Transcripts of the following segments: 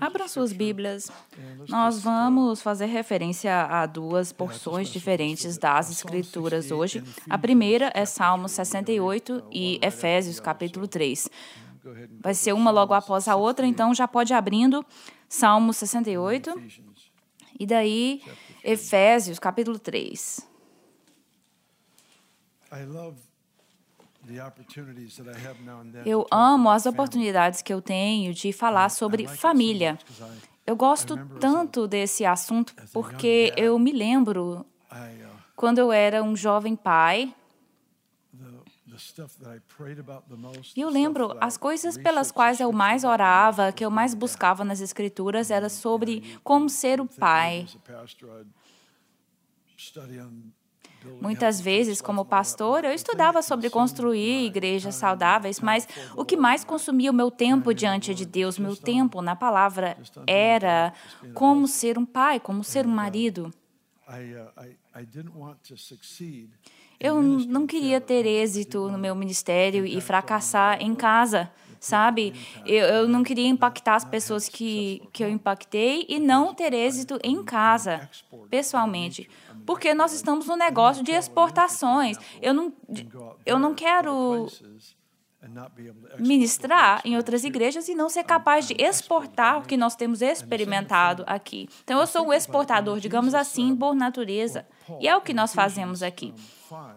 Abram suas Bíblias. Nós vamos fazer referência a duas porções diferentes das Escrituras hoje. A primeira é Salmo 68 e Efésios, capítulo 3. Vai ser uma logo após a outra, então já pode ir abrindo Salmo 68 e daí Efésios, capítulo 3. Eu amo as oportunidades que eu tenho de falar sobre família. Eu gosto tanto desse assunto porque eu me lembro quando eu era um jovem pai. E eu lembro, as coisas pelas quais eu mais orava, que eu mais buscava nas escrituras, era sobre como ser o pai. Muitas vezes, como pastor, eu estudava sobre construir igrejas saudáveis, mas o que mais consumia o meu tempo diante de Deus, meu tempo na palavra, era como ser um pai, como ser um marido. Eu não queria ter êxito no meu ministério e fracassar em casa, sabe? Eu, eu não queria impactar as pessoas que, que eu impactei e não ter êxito em casa, pessoalmente porque nós estamos no negócio de exportações. Eu não, eu não quero ministrar em outras igrejas e não ser capaz de exportar o que nós temos experimentado aqui. Então, eu sou um exportador, digamos assim, por natureza. E é o que nós fazemos aqui.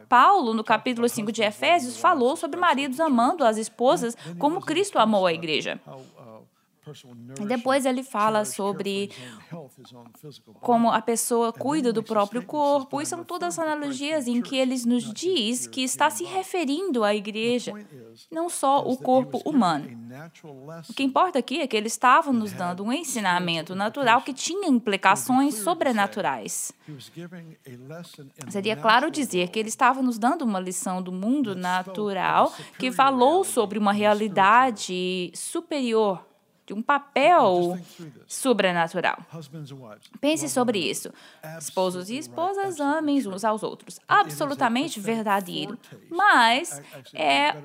Paulo, no capítulo 5 de Efésios, falou sobre maridos amando as esposas como Cristo amou a igreja. Depois ele fala sobre como a pessoa cuida do próprio corpo, e são todas analogias em que ele nos diz que está se referindo à igreja, não só o corpo humano. O que importa aqui é que ele estava nos dando um ensinamento natural que tinha implicações sobrenaturais. Seria claro dizer que ele estava nos dando uma lição do mundo natural que falou sobre uma realidade superior um papel sobrenatural. Pense sobre isso. Esposos e esposas amem uns aos outros. Absolutamente verdadeiro. Mas é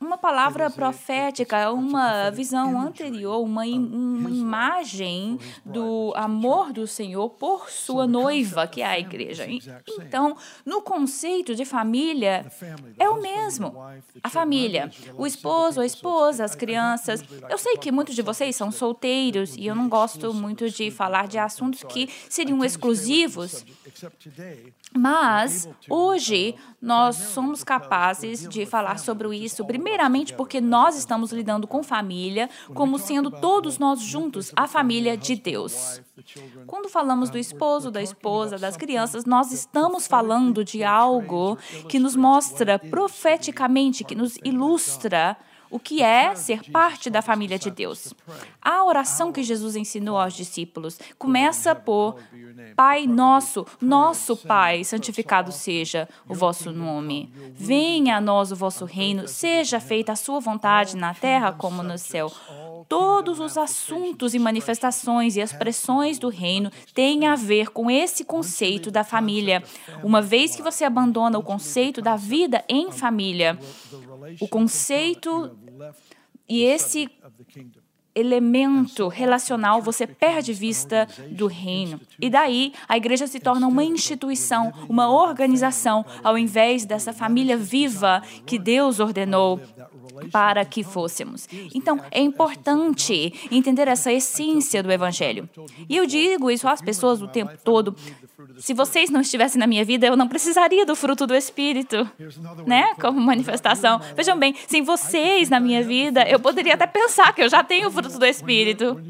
uma palavra profética, é uma visão anterior, uma, uma imagem do amor do Senhor por sua noiva, que é a igreja. Então, no conceito de família, é o mesmo. A família, o esposo, a esposa, as crianças. Eu sei que muitos de vocês vocês são solteiros e eu não gosto muito de falar de assuntos que seriam exclusivos. Mas hoje nós somos capazes de falar sobre isso, primeiramente porque nós estamos lidando com família, como sendo todos nós juntos a família de Deus. Quando falamos do esposo, da esposa, das crianças, nós estamos falando de algo que nos mostra profeticamente, que nos ilustra o que é ser parte da família de Deus. A oração que Jesus ensinou aos discípulos começa por Pai nosso, nosso Pai, santificado seja o vosso nome. Venha a nós o vosso reino, seja feita a sua vontade na terra como no céu. Todos os assuntos e manifestações e expressões do reino têm a ver com esse conceito da família. Uma vez que você abandona o conceito da vida em família, o conceito e esse elemento relacional, você perde vista do reino. E daí a igreja se torna uma instituição, uma organização, ao invés dessa família viva que Deus ordenou para que fôssemos. Então, é importante entender essa essência do Evangelho. E eu digo isso às pessoas o tempo todo. Se vocês não estivessem na minha vida, eu não precisaria do fruto do Espírito, né? Como manifestação. Vejam bem, sem vocês na minha vida, eu poderia até pensar que eu já tenho o fruto do Espírito.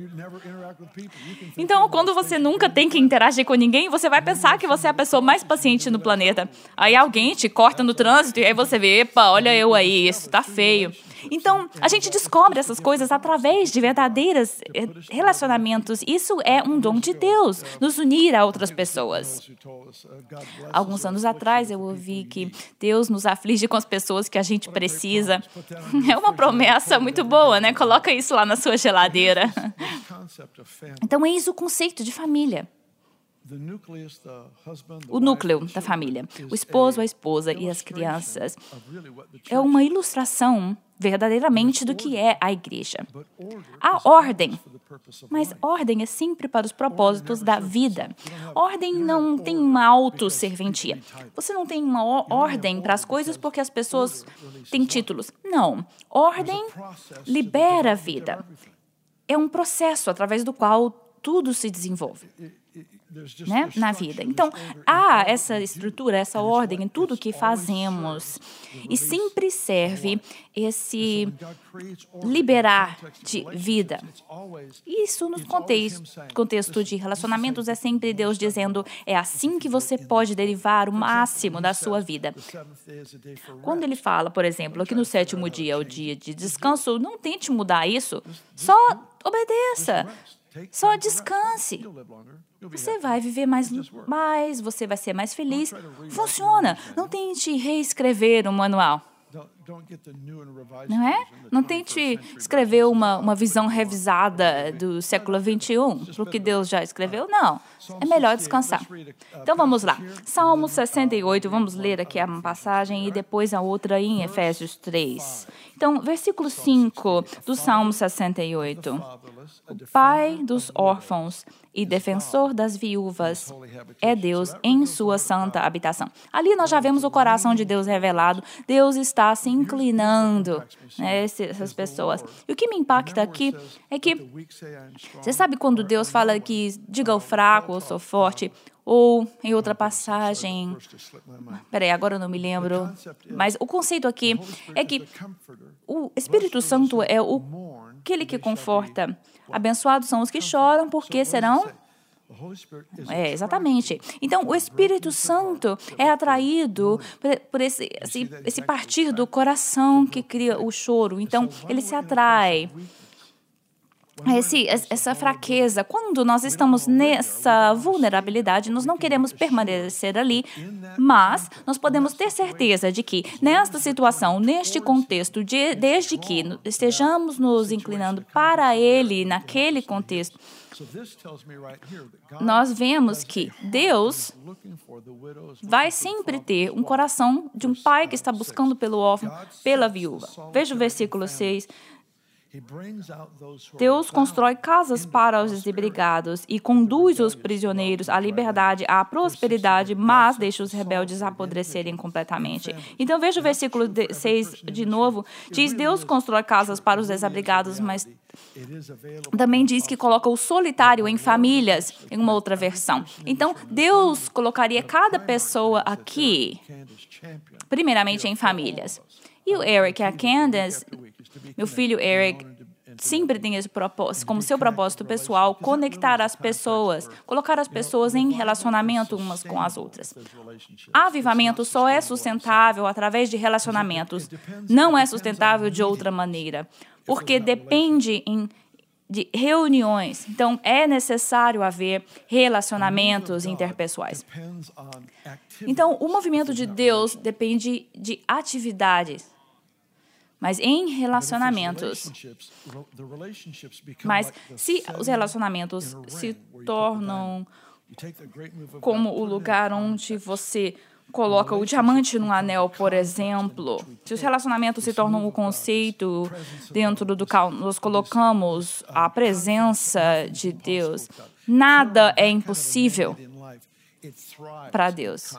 Então, quando você nunca tem que interagir com ninguém, você vai pensar que você é a pessoa mais paciente no planeta. Aí alguém te corta no trânsito e aí você vê, epa, olha eu aí, isso tá feio. Então, a gente descobre essas coisas através de verdadeiros eh, relacionamentos. Isso é um dom de Deus, nos unir a outras pessoas. Alguns anos atrás eu ouvi que Deus nos aflige com as pessoas que a gente precisa. É uma promessa muito boa, né? Coloca isso lá na sua geladeira. Então, isso o conceito de família. o núcleo da família, o esposo, a esposa e as crianças, é uma ilustração verdadeiramente do que é a igreja. A ordem, mas ordem é sempre para os propósitos da vida. Ordem não tem uma autosserventia. Você não tem uma ordem para as coisas porque as pessoas têm títulos. Não. Ordem libera a vida. É um processo através do qual tudo se desenvolve né, na vida. Então, há essa estrutura, essa ordem em tudo que fazemos. E sempre serve esse liberar de vida. Isso no contexto, contexto de relacionamentos é sempre Deus dizendo: é assim que você pode derivar o máximo da sua vida. Quando ele fala, por exemplo, que no sétimo dia é o dia de descanso, não tente mudar isso, só obedeça. Só descanse. Você vai viver mais, mais, você vai ser mais feliz. Funciona. Não tente reescrever o manual. Não é? Não tente escrever uma, uma visão revisada do século XXI, o que Deus já escreveu. Não. É melhor descansar. Então vamos lá. Salmo 68, vamos ler aqui a passagem e depois a outra em Efésios 3. Então, versículo 5 do Salmo 68. O pai dos órfãos e defensor das viúvas é Deus em sua santa habitação. Ali nós já vemos o coração de Deus revelado. Deus está se inclinando né, essas pessoas. E o que me impacta aqui é que você sabe quando Deus fala que diga ao fraco, eu sou forte, ou em outra passagem, peraí, agora eu não me lembro, mas o conceito aqui é que o Espírito Santo é o, aquele que conforta. Abençoados são os que choram, porque serão é, exatamente. Então, o Espírito Santo é atraído por esse, esse, esse partir do coração que cria o choro. Então, ele se atrai. esse, essa fraqueza, quando nós estamos nessa vulnerabilidade, nós não queremos permanecer ali, mas nós podemos ter certeza de que nesta situação, neste contexto, de, desde que estejamos nos inclinando para Ele naquele contexto, nós vemos que Deus vai sempre ter um coração de um pai que está buscando pelo órfão, pela viúva. Veja o versículo 6 Deus constrói casas para os desabrigados e conduz os prisioneiros à liberdade, à prosperidade, mas deixa os rebeldes apodrecerem completamente. Então veja o versículo 6 de novo. Diz: Deus constrói casas para os desabrigados, mas também diz que coloca o solitário em famílias, em uma outra versão. Então, Deus colocaria cada pessoa aqui, primeiramente em famílias. E o Eric e a Candace meu filho Eric sempre tem esse propósito, como seu propósito pessoal, conectar as pessoas, colocar as pessoas em relacionamento umas com as outras. Avivamento só é sustentável através de relacionamentos, não é sustentável de outra maneira, porque depende em de reuniões. Então, é necessário haver relacionamentos interpessoais. Então, o movimento de Deus depende de atividades mas em relacionamentos. Mas se os relacionamentos se tornam como o lugar onde você coloca o diamante no anel, por exemplo, se os relacionamentos se tornam o um conceito dentro do qual nós colocamos a presença de Deus, nada é impossível para Deus.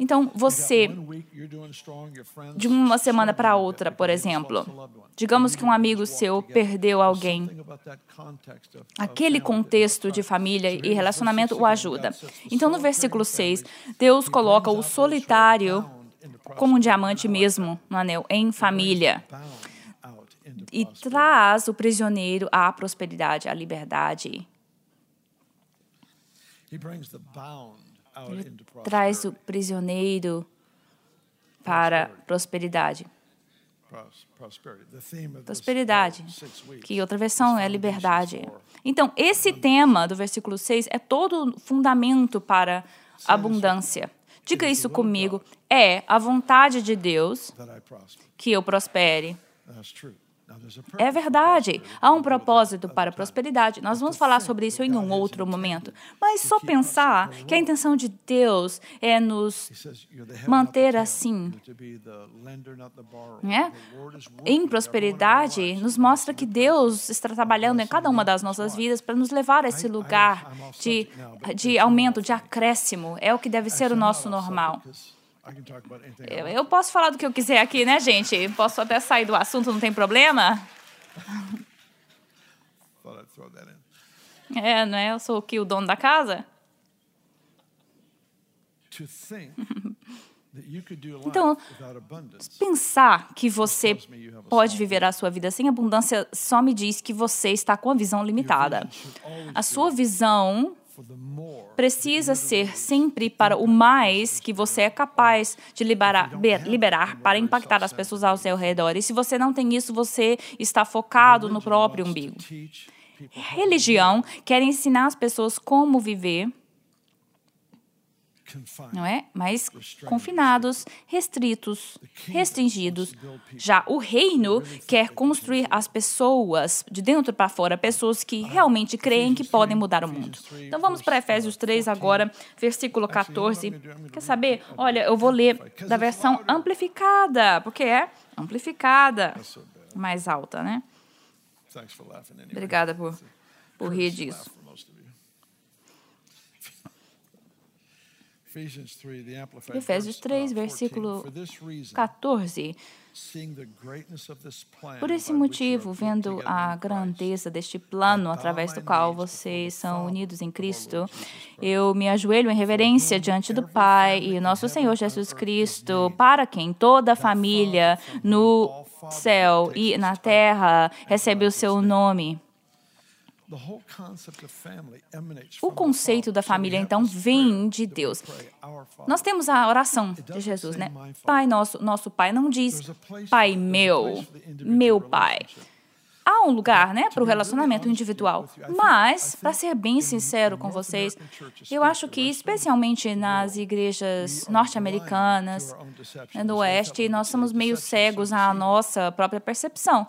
Então, você, de uma semana para outra, por exemplo, digamos que um amigo seu perdeu alguém, aquele contexto de família e relacionamento o ajuda. Então, no versículo 6, Deus coloca o solitário como um diamante mesmo no anel, em família. E traz o prisioneiro à prosperidade, à liberdade. He brings the bound ele traz o prisioneiro para prosperidade. Prosperidade, que outra versão é liberdade. Então, esse tema do versículo 6 é todo fundamento para abundância. Diga isso comigo. É a vontade de Deus que eu prospere. É verdade, há um propósito para a prosperidade. Nós vamos falar sobre isso em um outro momento. Mas só pensar que a intenção de Deus é nos manter assim, né? em prosperidade, nos mostra que Deus está trabalhando em cada uma das nossas vidas para nos levar a esse lugar de, de aumento, de acréscimo. É o que deve ser o nosso normal. Eu, eu posso falar do que eu quiser aqui, né, gente? Posso até sair do assunto, não tem problema? É, não é? Eu sou aqui o dono da casa. Então, pensar que você pode viver a sua vida sem abundância só me diz que você está com a visão limitada. A sua visão precisa ser sempre para o mais que você é capaz de liberar, liberar para impactar as pessoas ao seu redor. E se você não tem isso, você está focado no próprio umbigo. Religião quer ensinar as pessoas como viver não é? Mas confinados, restritos, restringidos. Já o reino quer construir as pessoas de dentro para fora, pessoas que realmente creem que podem mudar o mundo. Então vamos para Efésios 3 agora, versículo 14. Quer saber? Olha, eu vou ler da versão amplificada, porque é amplificada, mais alta, né? Obrigada por, por rir disso. Efésios 3, versículo 14. Por esse motivo, vendo a grandeza deste plano através do qual vocês são unidos em Cristo, eu me ajoelho em reverência diante do Pai e nosso Senhor Jesus Cristo, para quem toda a família no céu e na terra recebe o seu nome. O conceito da família, então, vem de Deus. Nós temos a oração de Jesus, né? Pai nosso, nosso Pai não diz Pai meu, meu Pai. Há um lugar, né, para o relacionamento individual. Mas, para ser bem sincero com vocês, eu acho que, especialmente nas igrejas norte-americanas, né, no Oeste, nós somos meio cegos à nossa própria percepção.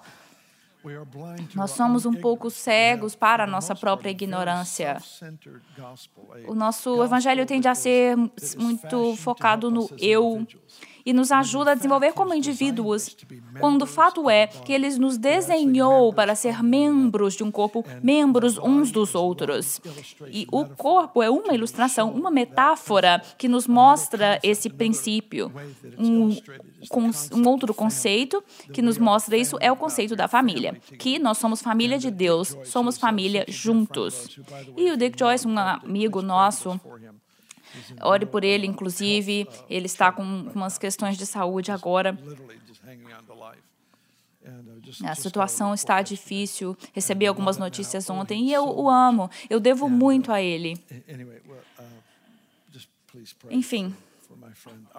Nós somos um pouco cegos para a nossa própria ignorância. O nosso evangelho tende a ser muito focado no eu e nos ajuda a desenvolver como indivíduos, quando o fato é que ele nos desenhou para ser membros de um corpo, membros uns dos outros. E o corpo é uma ilustração, uma metáfora que nos mostra esse princípio. Um, um outro conceito que nos mostra isso é o conceito da família, que nós somos família de Deus, somos família juntos. E o Dick Joyce, um amigo nosso, Ore por ele, inclusive. Ele está com umas questões de saúde agora. A situação está difícil. Recebi algumas notícias ontem e eu o amo. Eu devo muito a ele. Enfim,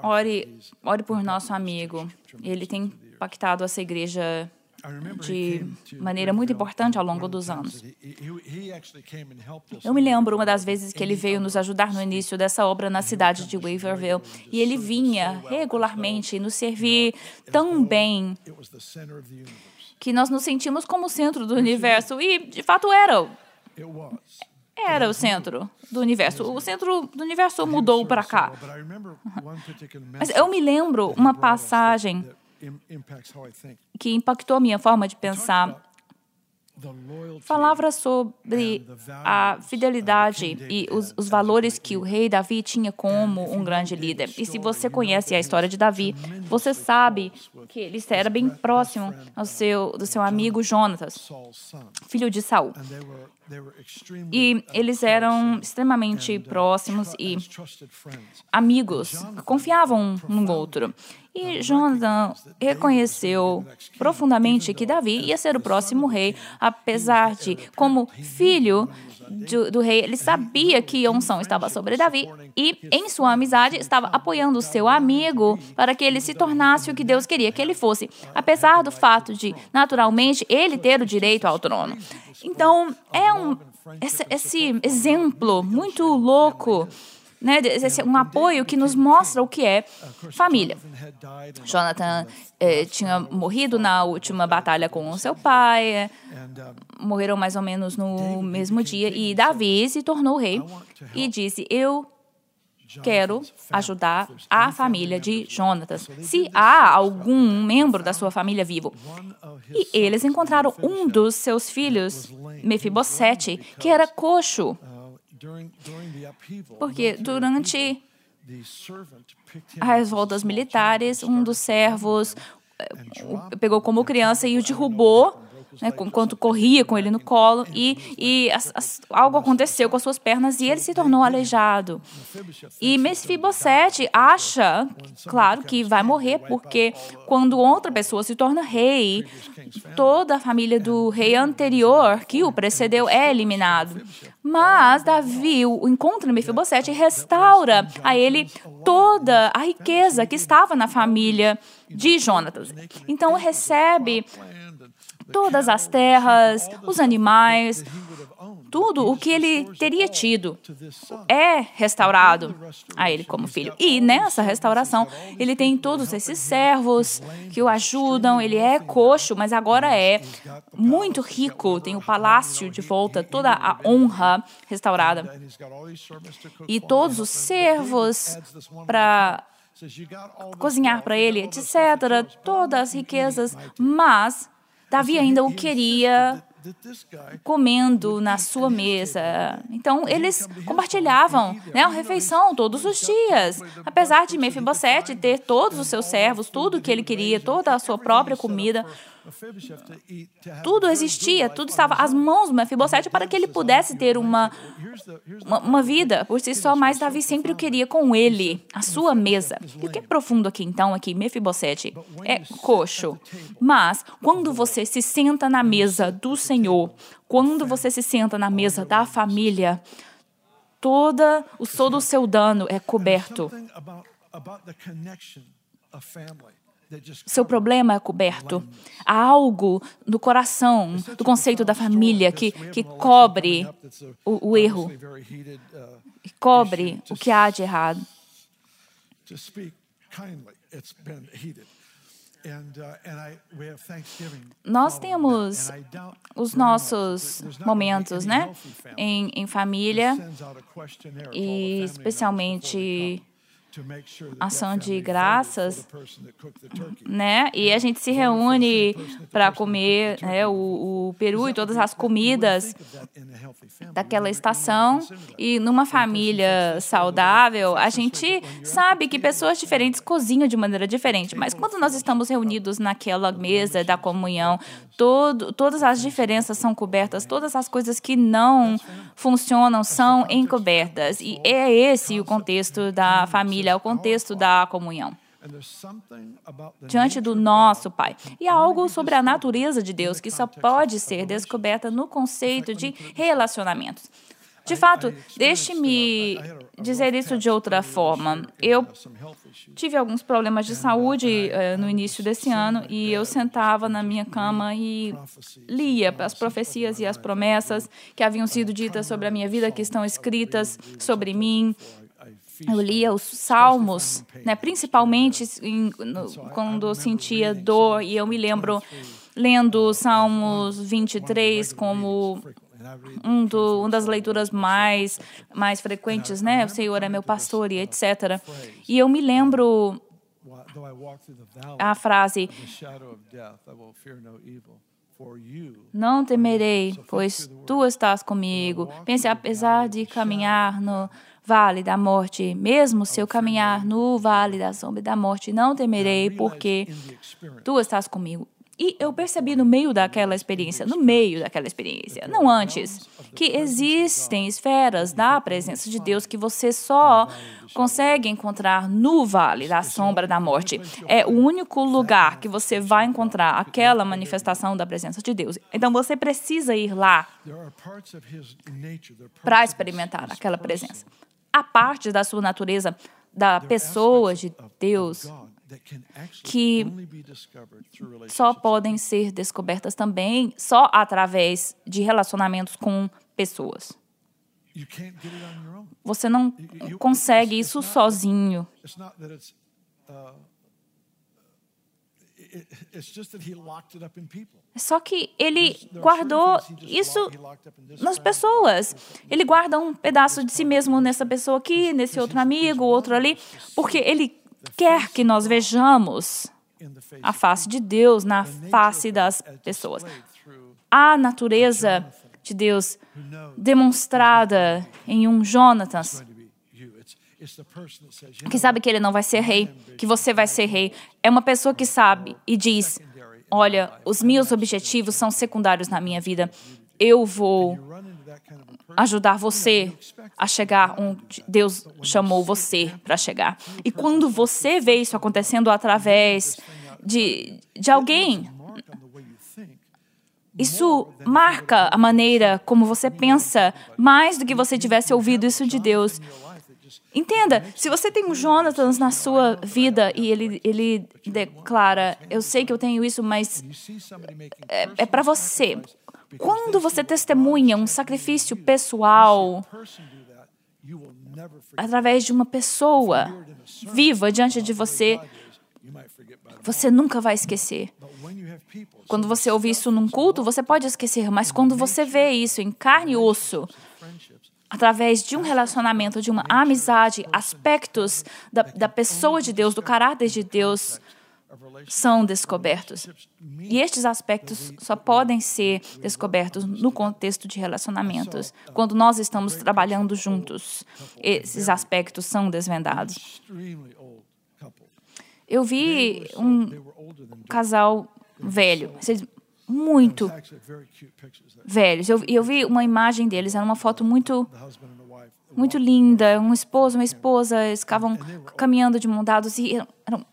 ore, ore por nosso amigo. Ele tem impactado essa igreja de maneira muito importante ao longo dos anos. Eu me lembro uma das vezes que ele veio nos ajudar no início dessa obra na cidade de Waverville e ele vinha regularmente nos servir tão bem que nós nos sentimos como o centro do universo e de fato era. Era o centro do universo. O centro do universo mudou para cá. Mas eu me lembro uma passagem que impactou a minha forma de pensar. Falava sobre a fidelidade e os, os, valores que o rei Davi tinha como um grande líder. E se você conhece a história de Davi, você sabe que ele era bem próximo ao seu, do seu amigo Jonatas, filho de Saul. E eles eram extremamente próximos e amigos, confiavam um no outro. E Jonathan reconheceu profundamente que Davi ia ser o próximo rei, apesar de, como filho do, do, rei, ele sabia que a unção estava sobre Davi e, em sua amizade, estava apoiando o seu amigo para que ele se tornasse o que Deus queria que ele fosse, apesar do fato de, naturalmente, ele ter o direito ao trono. Então, é um esse, esse exemplo muito louco né, um apoio que nos mostra o que é família. Jonathan eh, tinha morrido na última batalha com seu pai, eh, morreram mais ou menos no mesmo dia, e Davi se tornou rei e disse: Eu quero ajudar a família de Jonatas. Se há algum membro da sua família vivo. E eles encontraram um dos seus filhos, Mefibosete, que era coxo. Porque durante as voltas militares, um dos servos eh, pegou como criança e o derrubou né, enquanto corria com ele no colo, e, e as, as, algo aconteceu com as suas pernas e ele se tornou aleijado. E Mefibosete acha, claro, que vai morrer, porque quando outra pessoa se torna rei, toda a família do rei anterior que o precedeu é eliminado. Mas Davi o encontra Mefibosete e restaura a ele toda a riqueza que estava na família de Jonatas. Então recebe todas as terras, os animais, tudo o que ele teria tido é restaurado a ele como filho. E nessa restauração, ele tem todos esses servos que o ajudam, ele é coxo, mas agora é muito rico, tem o palácio de volta, toda a honra restaurada. E todos os servos para cozinhar para ele, etc. Todas as riquezas, mas Davi ainda o queria comendo na sua mesa. Então, eles compartilhavam né, a refeição todos os dias. Apesar de Mefibosete ter todos os seus servos, tudo que ele queria, toda a sua própria comida, tudo existia, tudo estava às mãos do Mefibosete para que ele pudesse ter uma, uma, uma, vida por si só, mas Davi sempre o queria com ele, a sua mesa. E o que é profundo aqui, então, aqui, Mefibosete é coxo. Mas, quando você se senta na mesa do Senhor, quando você se senta na mesa da família, toda, o todo o seu dano é coberto seu problema é coberto. Há algo no coração, do conceito da família, que, que cobre o, o erro, que cobre o que há de errado. Nós temos os nossos momentos, né, em, em família. e especialmente ação de graças, né? E a gente se reúne para comer né, o, o, peru e todas as comidas daquela estação. E numa família saudável, a gente sabe que pessoas diferentes cozinham de maneira diferente. Mas quando nós estamos reunidos naquela mesa da comunhão, todo, todas as diferenças são cobertas, todas as coisas que não funcionam são encobertas. E é esse o contexto da família família, é o contexto da comunhão diante do nosso Pai. E há algo sobre a natureza de Deus que só pode ser descoberta no conceito de relacionamentos. De fato, deixe-me dizer isso de outra forma. Eu tive alguns problemas de saúde uh, no início desse ano e eu sentava na minha cama e lia as profecias e as promessas que haviam sido ditas sobre a minha vida, que estão escritas sobre mim, eu lia os salmos, né, principalmente em, no, quando eu sentia dor, e eu me lembro lendo Salmos 23 como um, do, uma das leituras mais, mais frequentes, né? O Senhor é meu pastor e etc. E eu me lembro a frase: Não temerei, pois tu estás comigo. Pense, apesar de caminhar no vale da morte, mesmo se eu caminhar no vale da sombra da morte, não temerei, porque tu estás comigo. E eu percebi no meio daquela experiência, no meio daquela experiência, não antes, que existem esferas da presença de Deus que você só consegue encontrar no vale da sombra da morte. É o único lugar que você vai encontrar aquela manifestação da presença de Deus. Então você precisa ir lá para experimentar aquela presença a parte da sua natureza, da pessoa de Deus, que só podem ser descobertas também só através de relacionamentos com pessoas. Você não consegue isso sozinho. É só que ele guardou isso nas pessoas. Ele guarda um pedaço de si mesmo nessa pessoa aqui, nesse outro amigo, outro ali, porque ele quer que nós vejamos a face de Deus na face das pessoas. A natureza de Deus demonstrada em um Jonatas que sabe que ele não vai ser rei, que você vai ser rei. É uma pessoa que sabe e diz: Olha, os meus objetivos são secundários na minha vida. Eu vou ajudar você a chegar onde Deus chamou você para chegar. E quando você vê isso acontecendo através de, de alguém, isso marca a maneira como você pensa, mais do que você tivesse ouvido isso de Deus. Entenda, se você tem um Jonathan na sua vida e ele, ele declara: Eu sei que eu tenho isso, mas é, é para você. Quando você testemunha um sacrifício pessoal através de uma pessoa viva diante de você, você nunca vai esquecer. Quando você ouve isso num culto, você pode esquecer, mas quando você vê isso em carne e osso, através de um relacionamento, de uma amizade, aspectos da, da pessoa de Deus, do caráter de Deus, são descobertos. E estes aspectos só podem ser descobertos no contexto de relacionamentos. Quando nós estamos trabalhando juntos, esses aspectos são desvendados. Eu vi um casal velho, muito velhos. Eu, eu vi uma imagem deles, era uma foto muito muito linda, um esposo, uma esposa, eles ficavam caminhando de mão dados e eram, eram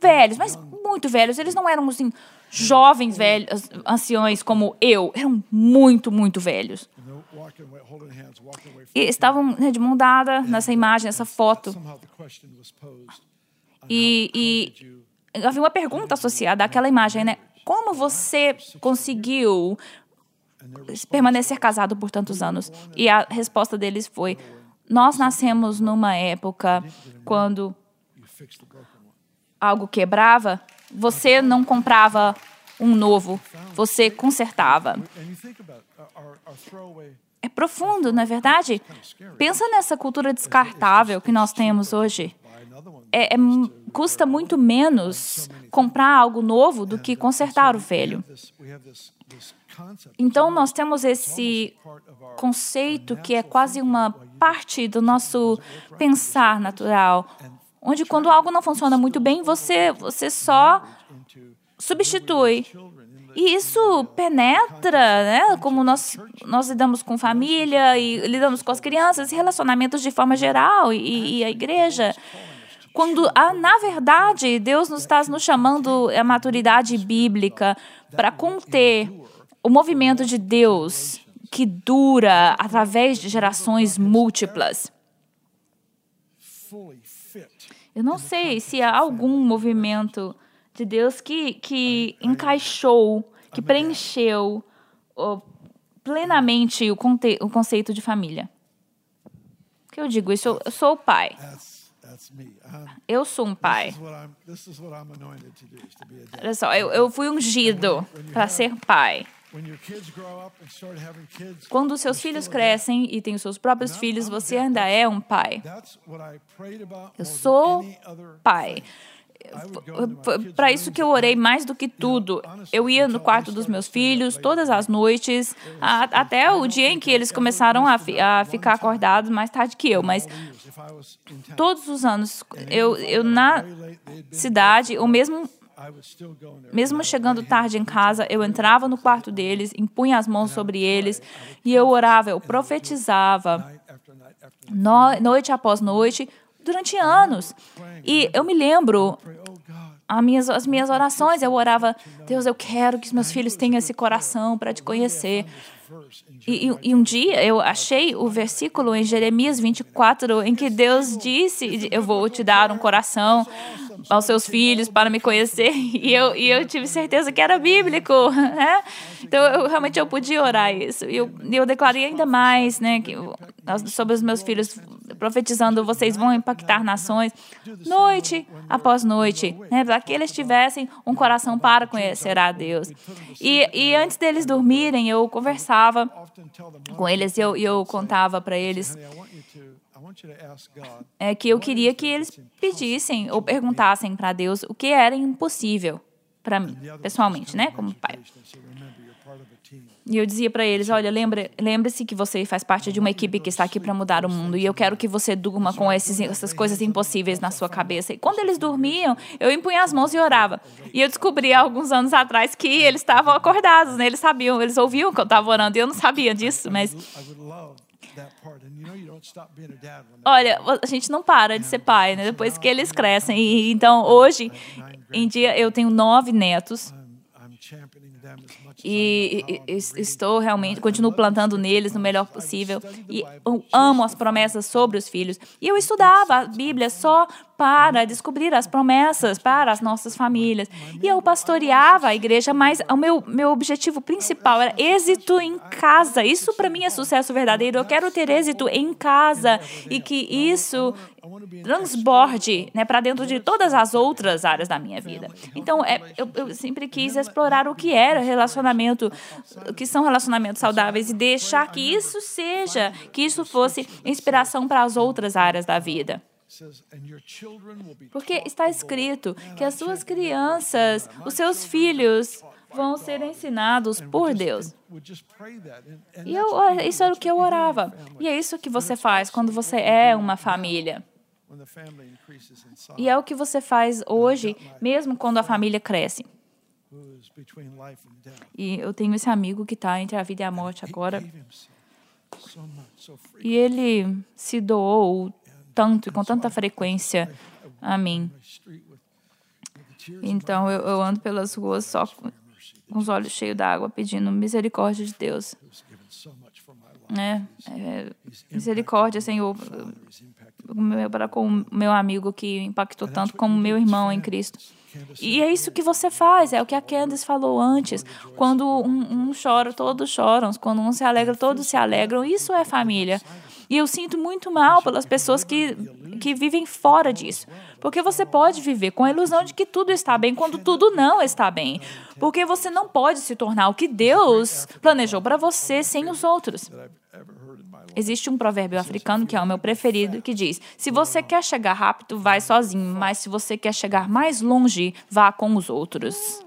velhos, mas muito velhos. Eles não eram assim jovens velhos, anciões como eu, eram muito, muito velhos. E estavam né, de mão dada nessa imagem, nessa foto. E, e havia uma pergunta associada àquela imagem, né? Como você conseguiu permanecer casado por tantos anos? E a resposta deles foi: Nós nascemos numa época quando algo quebrava, você não comprava um novo, você consertava. É profundo, não é verdade? Pensa nessa cultura descartável que nós temos hoje. É, é, custa muito menos comprar algo novo do que consertar o velho. Então, nós temos esse conceito que é quase uma parte do nosso pensar natural onde quando algo não funciona muito bem, você, você só substitui. E isso penetra, né? Como nós, nós lidamos com família e lidamos com as crianças, e relacionamentos de forma geral e, e a igreja. Quando, ah, na verdade, Deus nos está nos chamando a maturidade bíblica para conter o movimento de Deus que dura através de gerações múltiplas. Eu não sei se há algum movimento de Deus que, que encaixou, que preencheu plenamente o, conte, o conceito de família. O que eu digo isso? Eu sou o pai. Eu sou um pai. Olha só, eu, eu fui ungido para ser pai. Quando seus filhos crescem e têm os seus próprios filhos, você ainda é um pai. Eu sou pai. Para isso que eu orei mais do que tudo. Eu ia no quarto dos meus filhos todas as noites, até o dia em que eles começaram a, a ficar acordados mais tarde que eu. Mas todos os anos, eu, eu na cidade, ou mesmo mesmo chegando tarde em casa, eu entrava no quarto deles, impunha as mãos sobre eles e eu orava, eu profetizava. noite após noite durante anos. E eu me lembro as minhas, as minhas orações. Eu orava, Deus, eu quero que os meus filhos tenham esse coração para te conhecer. E, e, e, um dia eu achei o versículo em Jeremias 24 em que Deus disse: Eu vou te dar um coração aos seus filhos para me conhecer. E eu, e eu tive certeza que era bíblico. Né? Então, eu, realmente eu podia orar isso. E eu, eu declarei ainda mais né, que, sobre os meus filhos, profetizando: vocês vão impactar nações, noite após noite, né, para que eles tivessem um coração para conhecer a Deus. E, e antes deles dormirem, eu conversava com eles e eu, eu contava para eles é que eu queria que eles pedissem ou perguntassem para Deus o que era impossível para mim, pessoalmente, né, como pai. E eu dizia para eles: olha, lembre-se que você faz parte de uma equipe que está aqui para mudar o mundo e eu quero que você durma com esses, essas coisas impossíveis na sua cabeça. E quando eles dormiam, eu impunha as mãos e orava. E eu descobri há alguns anos atrás que eles estavam acordados, né? eles sabiam, eles ouviam que eu estava orando e eu não sabia disso, mas Olha, a gente não para de ser pai, né? Depois que eles crescem. E, então, hoje em dia, eu tenho nove netos. E, estou realmente, continuo plantando neles no melhor possível. E amo as promessas sobre os filhos. E eu estudava a Bíblia só para descobrir as promessas para as nossas famílias. E eu pastoreava a igreja, mas o meu, meu objetivo principal era êxito em casa. Isso para mim é sucesso verdadeiro. Eu quero ter êxito em casa e que isso transborde né, para dentro de todas as outras áreas da minha vida. Então, é, eu, eu sempre quis explorar o que era relacionamento, o que são relacionamentos saudáveis e deixar que isso seja, que isso fosse inspiração para as outras áreas da vida. Porque está escrito que as suas crianças, os seus filhos, vão ser ensinados por Deus. E eu, isso era o que eu orava. E é isso que você faz quando você é uma família. E é o que você faz hoje, mesmo quando a família cresce. E eu tenho esse amigo que está entre a vida e a morte agora. E ele se doou tanto e com tanta frequência. A mim. Então eu, eu ando pelas ruas só com, com os olhos cheios d'água, pedindo misericórdia de Deus. É, é, misericórdia, Senhor, para com o meu amigo que impactou tanto como meu irmão em Cristo. E é isso que você faz, é o que a Candice falou antes. Quando um, um chora, todos choram. Quando um se alegra, todos se alegram. Isso é família. E eu sinto muito mal pelas pessoas que, que vivem fora disso. Porque você pode viver com a ilusão de que tudo está bem quando tudo não está bem. Porque você não pode se tornar o que Deus planejou para você sem os outros. Existe um provérbio africano que é o meu preferido que diz: se você quer chegar rápido, vai sozinho, mas se você quer chegar mais longe, vá com os outros.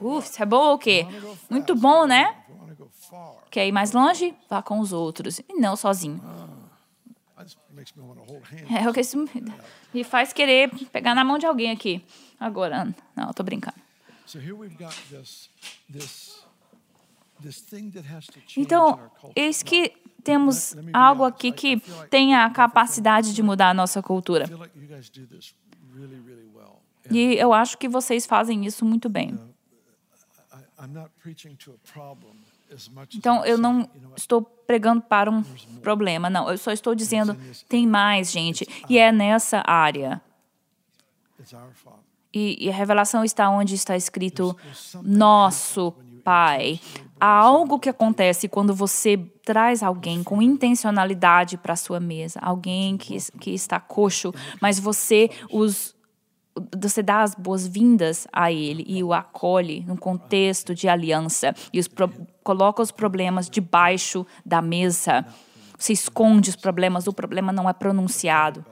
Uf, isso é bom ou quê? Muito bom, né? Quer ir mais longe? Vá com os outros e não sozinho. É o que isso me faz querer pegar na mão de alguém aqui. Agora, não, estou brincando. Então, eis que temos algo aqui que tem a capacidade de mudar a nossa cultura. E eu acho que vocês fazem isso muito bem. Então, eu não estou pregando para um problema, não. Eu só estou dizendo, tem mais, gente. E é nessa área. E, e a revelação está onde está escrito nosso Pai. Há algo que acontece quando você traz alguém com intencionalidade para sua mesa, alguém que, que está coxo, mas você os você dá as boas-vindas a ele e o acolhe num contexto de aliança e os pro, coloca os problemas debaixo da mesa. Você esconde os problemas, o problema não é pronunciado.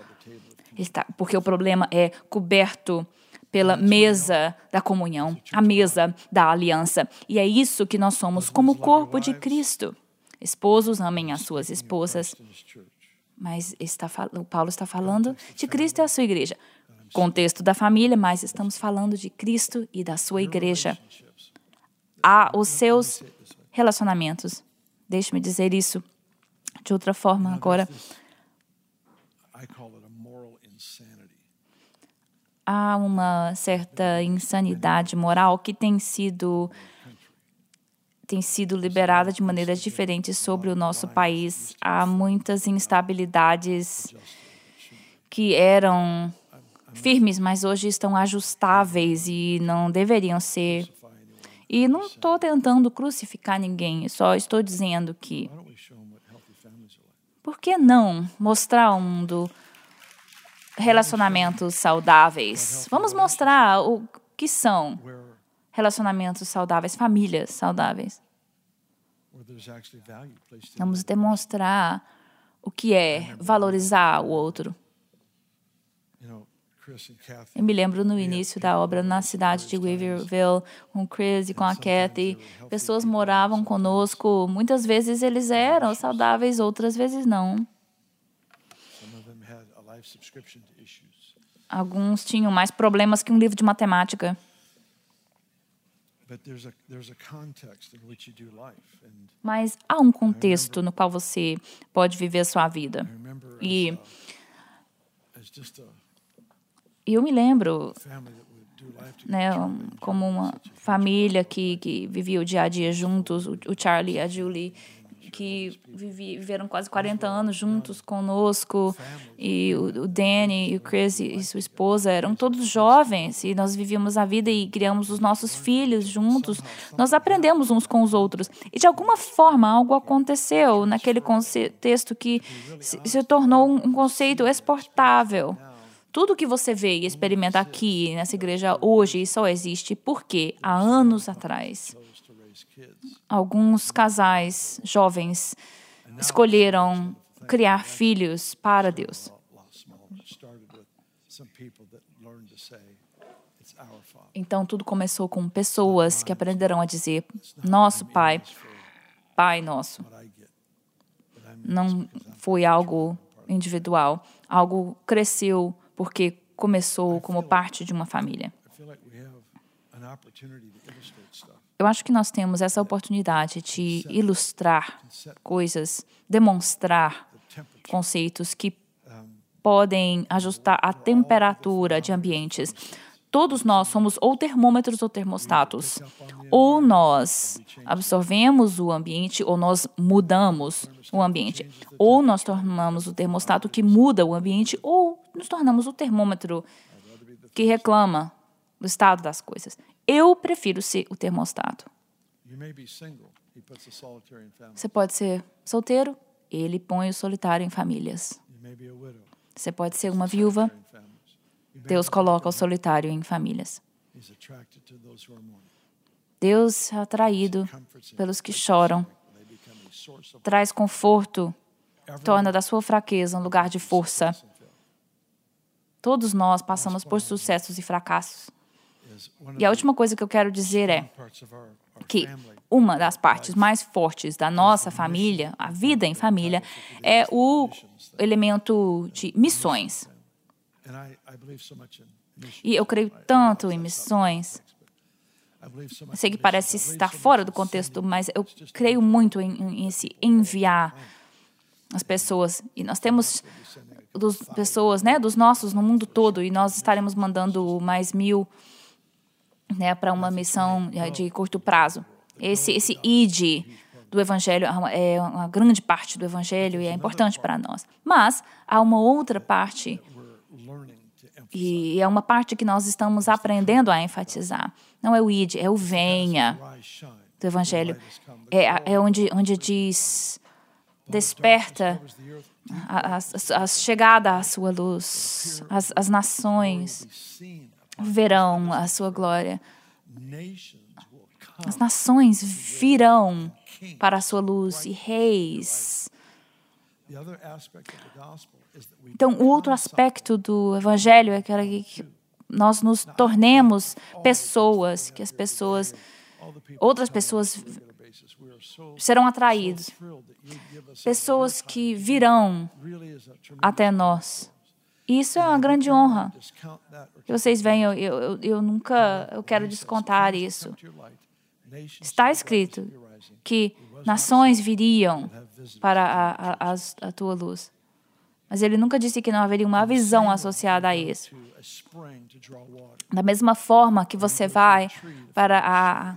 Está, porque o problema é coberto pela mesa da comunhão, a mesa da aliança. E é isso que nós somos como corpo de Cristo. Esposos amem as suas esposas. Mas está, o Paulo está falando de Cristo e a sua igreja contexto da família, mas estamos falando de Cristo e da sua igreja. Há os seus relacionamentos. Deixe-me dizer isso de outra forma agora. Há uma certa insanidade moral que tem sido tem sido liberada de maneiras diferentes sobre o nosso país. Há muitas instabilidades que eram firmes, mas hoje estão ajustáveis e não deveriam ser. E não estou tentando crucificar ninguém, só estou dizendo que. Por que não mostrar ao mundo relacionamentos saudáveis? Vamos mostrar o que são relacionamentos saudáveis, famílias saudáveis. Vamos demonstrar o que é valorizar o outro. Eu me lembro no início da obra na cidade de Weaverville, com Chris e com a Kathy, pessoas moravam conosco. Muitas vezes eles eram saudáveis, outras vezes não. Alguns tinham mais problemas que um livro de matemática. Mas há um contexto no qual você pode viver a sua vida. E eu me lembro, né, como uma família que, que vivia o dia a dia juntos, o Charlie e a Julie que viveram quase 40 anos juntos conosco, e o, Danny, e o Chris e sua esposa eram todos jovens, e nós vivíamos a vida e criamos os nossos filhos juntos. Nós aprendemos uns com os outros. E de alguma forma algo aconteceu naquele contexto que se, se tornou um conceito exportável. Tudo que você vê e experimenta aqui nessa igreja hoje só existe porque há anos atrás alguns casais jovens escolheram criar filhos para Deus. Então tudo começou com pessoas que aprenderam a dizer: Nosso Pai, Pai Nosso. Não foi algo individual, algo cresceu porque começou como parte de uma família. Eu acho que nós temos essa oportunidade de ilustrar coisas, demonstrar conceitos que podem ajustar a temperatura de ambientes. Todos nós somos ou termômetros ou termostatos. Ou nós absorvemos o ambiente ou nós mudamos o ambiente. Ou nós tornamos o termostato que muda o ambiente ou nos tornamos o termômetro que reclama do estado das coisas. Eu prefiro ser o termostato. Você pode ser solteiro, ele põe o solitário em famílias. Você pode ser uma viúva, Deus coloca o solitário em famílias. Deus é atraído pelos que choram, traz conforto, torna da sua fraqueza um lugar de força. Todos nós passamos por sucessos e fracassos. E a última coisa que eu quero dizer é que uma das partes mais fortes da nossa família, a vida em família, é o elemento de missões. E eu creio tanto em missões. Sei que parece estar fora do contexto, mas eu creio muito em, em esse enviar as pessoas. E nós temos dos pessoas, né, dos nossos no mundo todo, e nós estaremos mandando mais mil né, para uma missão eh, de curto prazo. Esse, esse id do Evangelho é uma grande parte do Evangelho e é importante para nós. Mas há uma outra parte, e é uma parte que nós estamos aprendendo a enfatizar. Não é o id, é o venha do Evangelho. É, é onde, onde diz: desperta a, a, a chegada à sua luz, as, as nações verão a sua glória. As nações virão para a sua luz e reis. Então, o outro aspecto do evangelho é que nós nos tornemos pessoas, que as pessoas, outras pessoas serão atraídos. Pessoas que virão até nós. Isso é uma grande honra. Que vocês venham, eu, eu, eu nunca eu quero descontar isso. Está escrito que nações viriam para a, a, a tua luz. Mas ele nunca disse que não haveria uma visão associada a isso. Da mesma forma que você vai para a,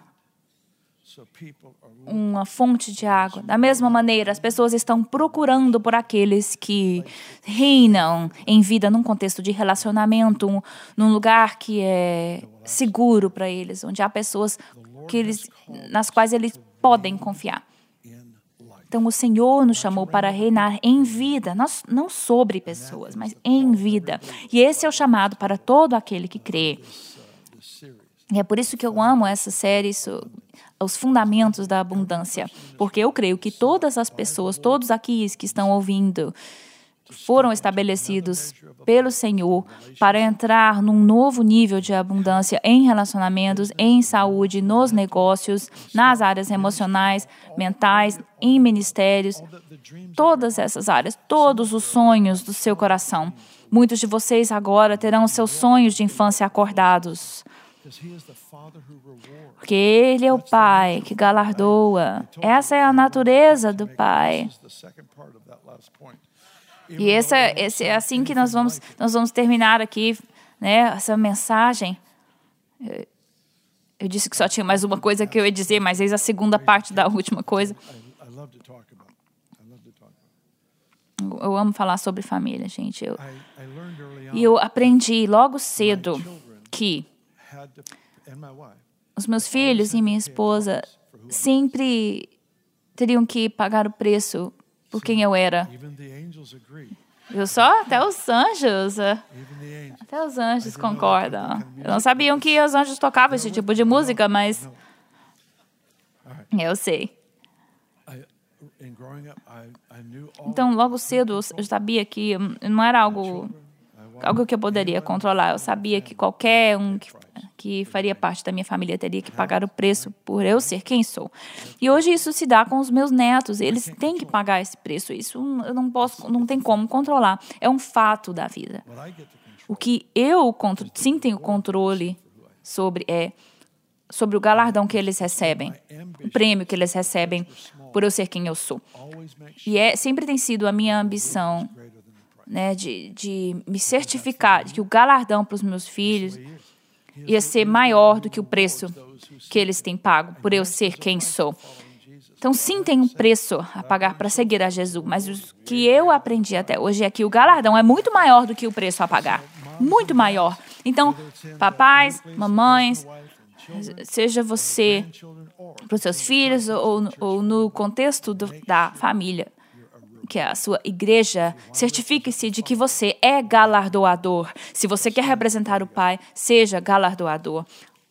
uma fonte de água. Da mesma maneira, as pessoas estão procurando por aqueles que reinam em vida num contexto de relacionamento, num lugar que é seguro para eles, onde há pessoas que eles, nas quais eles podem confiar. Então, o Senhor nos chamou para reinar em vida, não sobre pessoas, mas em vida. E esse é o chamado para todo aquele que crê. E é por isso que eu amo essa série, os fundamentos da abundância, porque eu creio que todas as pessoas, todos aqui que estão ouvindo, foram estabelecidos pelo Senhor para entrar num novo nível de abundância em relacionamentos, em saúde, nos negócios, nas áreas emocionais, mentais, em ministérios, todas essas áreas, todos os sonhos do seu coração. Muitos de vocês agora terão seus sonhos de infância acordados. Porque Ele é o Pai que galardoa. Essa é a natureza do Pai. E esse, esse é assim que nós vamos, nós vamos terminar aqui, né, essa mensagem. Eu, eu disse que só tinha mais uma coisa que eu ia dizer, mas eis a segunda parte da última coisa. Eu amo falar sobre família, gente. Eu, e eu aprendi logo cedo que os meus filhos e minha esposa sempre teriam que pagar o preço por quem eu era. Viu só? Até os anjos. Eh, até os anjos concordam. Eu não sabiam que os anjos tocavam esse tipo de música, mas. Eu sei. Então, logo cedo, eu sabia que não era algo algo que eu poderia controlar. Eu sabia que qualquer um que, que faria parte da minha família teria que pagar o preço por eu ser quem sou. E hoje isso se dá com os meus netos. Eles têm que pagar esse preço. Isso eu não posso, não tem como controlar. É um fato da vida. O que eu sim tenho controle sobre é sobre o galardão que eles recebem, o prêmio que eles recebem por eu ser quem eu sou. E é sempre tem sido a minha ambição né, de, de me certificar de que o galardão para os meus filhos ia ser maior do que o preço que eles têm pago por eu ser quem sou. Então, sim, tem um preço a pagar para seguir a Jesus, mas o que eu aprendi até hoje é que o galardão é muito maior do que o preço a pagar. Muito maior. Então, papais, mamães, seja você para os seus filhos ou, ou no contexto do, da família, que a sua igreja, certifique-se de que você é galardoador. Se você quer representar o Pai, seja galardoador.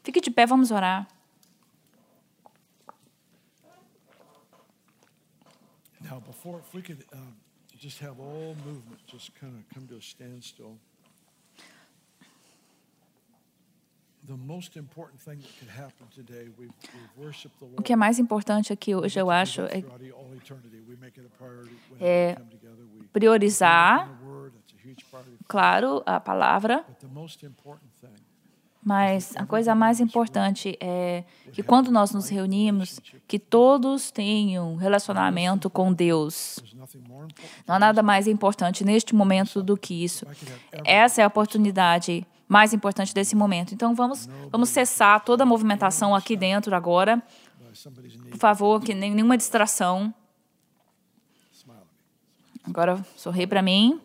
Fique de pé, vamos orar. Now, before, if we could uh, just have all movement just kind of come to a standstill. O que é mais importante aqui hoje, eu acho, é, é priorizar, claro, a palavra, mas a coisa mais importante é que quando nós nos reunimos, que todos tenham relacionamento com Deus. Não há nada mais importante neste momento do que isso. Essa é a oportunidade mais importante desse momento. Então vamos, vamos cessar toda a movimentação aqui dentro agora. Por favor, que nenhuma distração. Agora sorri para mim.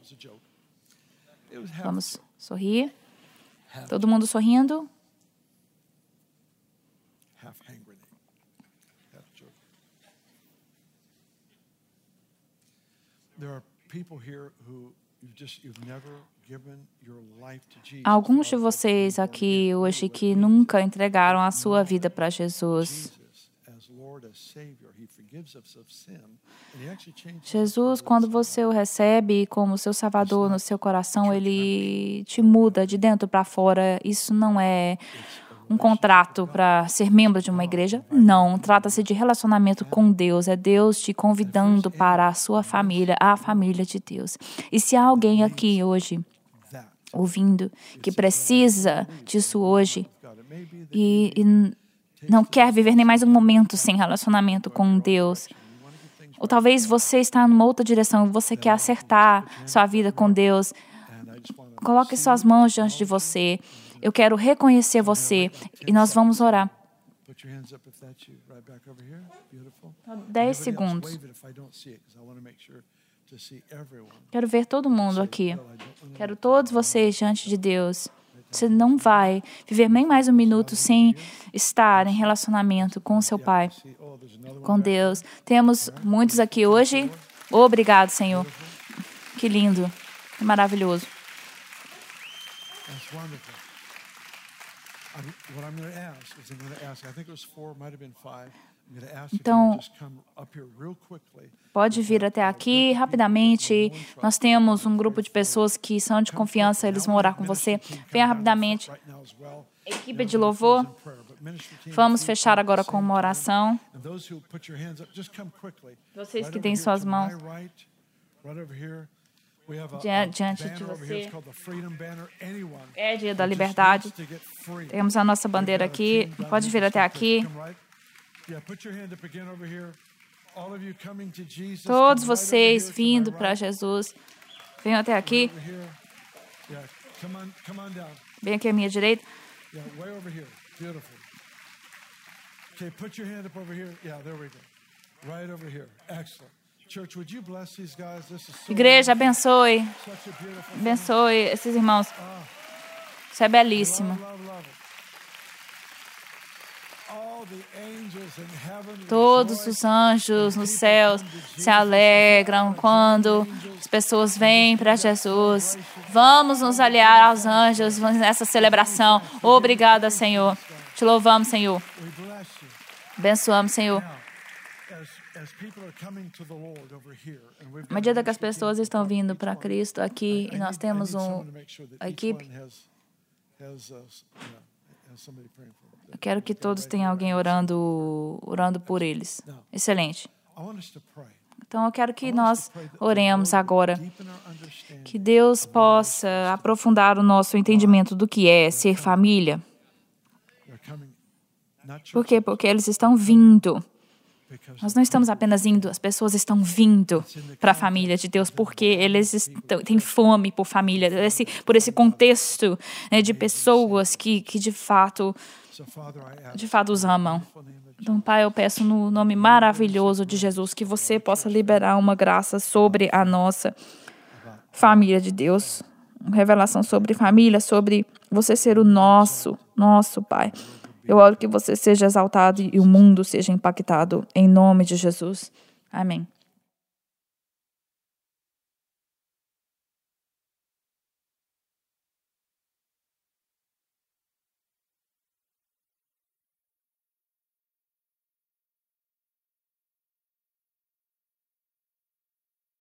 Vamos sorrir. Todo mundo sorrindo. There are people here who Alguns de vocês aqui hoje que nunca entregaram a sua vida para Jesus. Jesus, quando você o recebe como seu Salvador no seu coração, ele te muda de dentro para fora. Isso não é um contrato para ser membro de uma igreja. Não, trata-se de relacionamento com Deus. É Deus te convidando para a sua família, a família de Deus. E se há alguém aqui hoje ouvindo, que precisa disso hoje e, e não quer viver nem mais um momento sem relacionamento com Deus. Ou talvez você está numa outra direção, você quer acertar sua vida com Deus. Coloque suas mãos diante de você. Eu quero reconhecer você e nós vamos orar. 10 segundos. Quero ver todo mundo aqui. Quero todos vocês diante de Deus. Você não vai viver nem mais um minuto sem estar em relacionamento com seu Pai, com Deus. Temos muitos aqui hoje. Obrigado, Senhor. Que lindo, que maravilhoso. Então, pode vir até aqui rapidamente. Nós temos um grupo de pessoas que são de confiança, eles vão orar com você. Venha rapidamente. Equipe de louvor. Vamos fechar agora com uma oração. Vocês que têm suas mãos diante de você. É dia da liberdade. Temos a nossa bandeira aqui. Pode vir até aqui. Todos vocês vindo para Jesus, venham até aqui. Vem aqui à minha direita. Okay, put your hand up over here. Yeah, there we go. Right over here. Excellent. Igreja, abençoe. Abençoe esses irmãos. Ah. Isso é belíssimo. Todos os anjos nos céus se alegram quando as pessoas vêm para Jesus. Vamos nos aliar aos anjos nessa celebração. Obrigada, Senhor. Te louvamos, Senhor. Abençoamos, Senhor. À medida que as pessoas estão vindo para Cristo aqui, e nós temos um, a equipe. Eu quero que todos tenham alguém orando, orando por eles. Excelente. Então eu quero que nós oremos agora. Que Deus possa aprofundar o nosso entendimento do que é ser família. Por quê? Porque eles estão vindo. Nós não estamos apenas indo, as pessoas estão vindo para a família de Deus porque eles estão, têm fome por família, esse, por esse contexto né, de pessoas que, que de fato de fato os amam. Então, Pai, eu peço no nome maravilhoso de Jesus que você possa liberar uma graça sobre a nossa família de Deus, uma revelação sobre família, sobre você ser o nosso, nosso Pai. Eu oro que você seja exaltado e o mundo seja impactado em nome de Jesus. Amém.